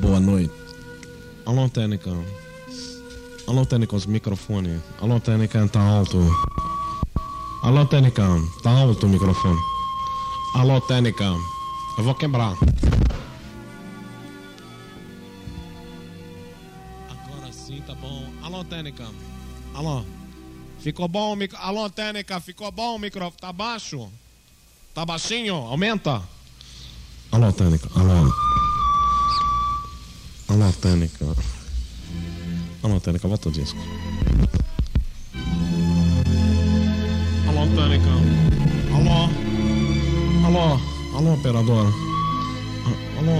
Boa noite. Alô, técnica. Alô, técnica, os microfones. Alô, técnica, tá alto. Alô, técnica, tá alto o microfone. Alô, técnica, eu vou quebrar. Agora sim, tá bom. Alô, técnica. Alô. Ficou bom o micro... Alô, técnica, ficou bom o microfone? Tá baixo? Tá baixinho? Aumenta. Alô, técnica, alô. Alô, técnica. Alô, técnica, volta o disco. Alô, técnica. Alô. Alô. Alô, operador. A- Alô.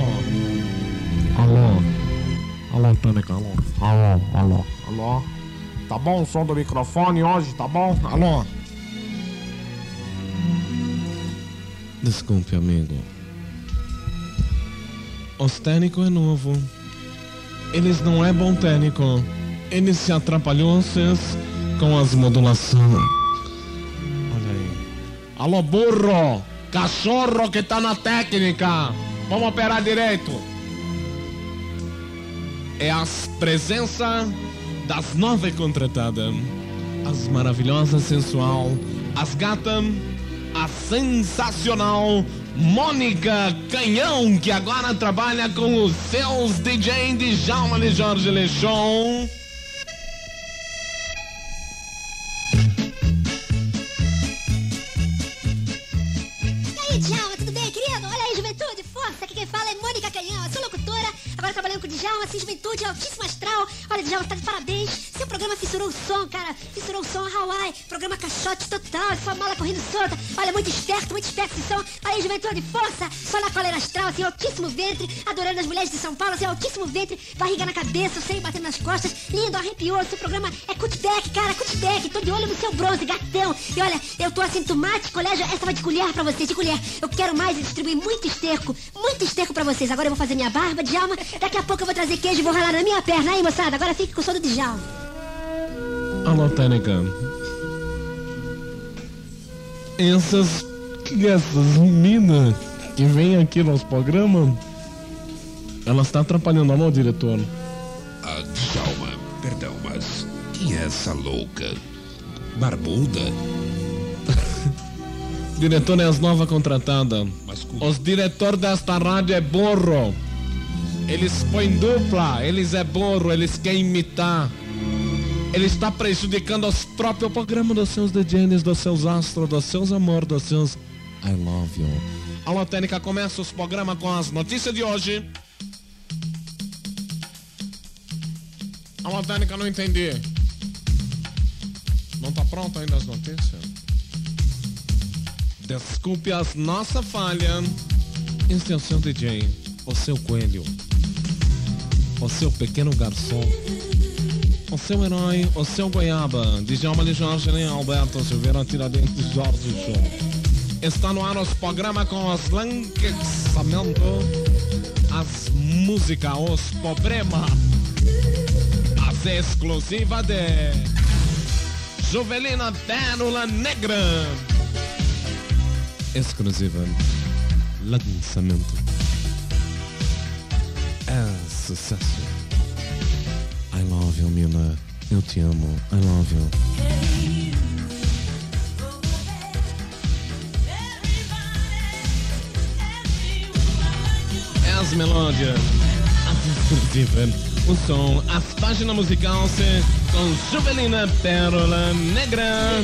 Alô. Alô, técnica, alô. Alô, alô. Alô. Tá bom o som do microfone hoje, tá bom? Alô. Desculpe, amigo. Os técnico é novo. Eles não é bom técnico. Eles se atrapalhou vocês com as modulações. Olha aí. Alô, burro! Cachorro que tá na técnica! Vamos operar direito! É a presença das nove contratadas. As maravilhosas sensual, as gatas, a sensacional Mônica Canhão, que agora trabalha com os seus DJ de Djalma de Jorge Lechon. E aí, Djalma, tudo bem, querido? Olha aí, juventude, força! Aqui quem fala é Mônica Canhão, eu sou locutora, agora trabalhando com o Djalma, juventude, altíssimo astral. Olha, Djalma, tá de parabéns. Seu programa fissurou o som, cara. Fissurou o som Hawaii. Programa caixote total, sua mala correndo solta. Olha, muito esperto, muito esperto esse som. Olha juventude, força! Só na coleira astral, assim, altíssimo ventre, adorando as mulheres de São Paulo, assim, altíssimo ventre, barriga na cabeça, o seio batendo nas costas. Lindo, arrepiou. Seu programa é cutback, cara, cutback. Tô de olho no seu bronze, gatão. E olha, eu tô assim, tomate, colégio, essa vai de colher pra vocês, de colher. Eu quero mais e distribuir muito esterco, muito esterco pra vocês. Agora eu vou fazer minha barba, Djalma. Daqui a pouco eu vou trazer queijo e vou ralar na minha perna. Aí, moçada, agora fique com o som do Djalma. Alô, técnica. Essas. Essas meninas que vêm aqui nos programas. Elas estão atrapalhando, alô, diretor. Ah, Djalma, perdão, mas quem é essa louca? Barbuda? Diretor é as novas contratadas. Mas. Os diretor desta rádio é burro. Eles põem dupla, eles é burro, eles querem imitar. Ele está prejudicando os próprios programas dos seus DJs, dos seus astros, dos seus amor, dos seus I love you. Alô, Técnica, começa os programas com as notícias de hoje. Alô, Técnica, não entendi. Não tá pronto ainda as notícias? Desculpe as nossa falha. Este é o seu DJ, o seu coelho, o seu pequeno garçom, o seu herói, o seu goiaba, Djalma de Jorge, nem Alberto Silveira Tiradentes Jorge Show. Está no ar os programas com os lançamentos, as músicas, os problemas, as exclusivas de Juvelina Pérola Negra. Exclusiva lançamento. É sucesso. I love you Mina eu te amo. I love you. As melódias. As exclusivas o som as páginas musicais com Juvelina Pérola Negra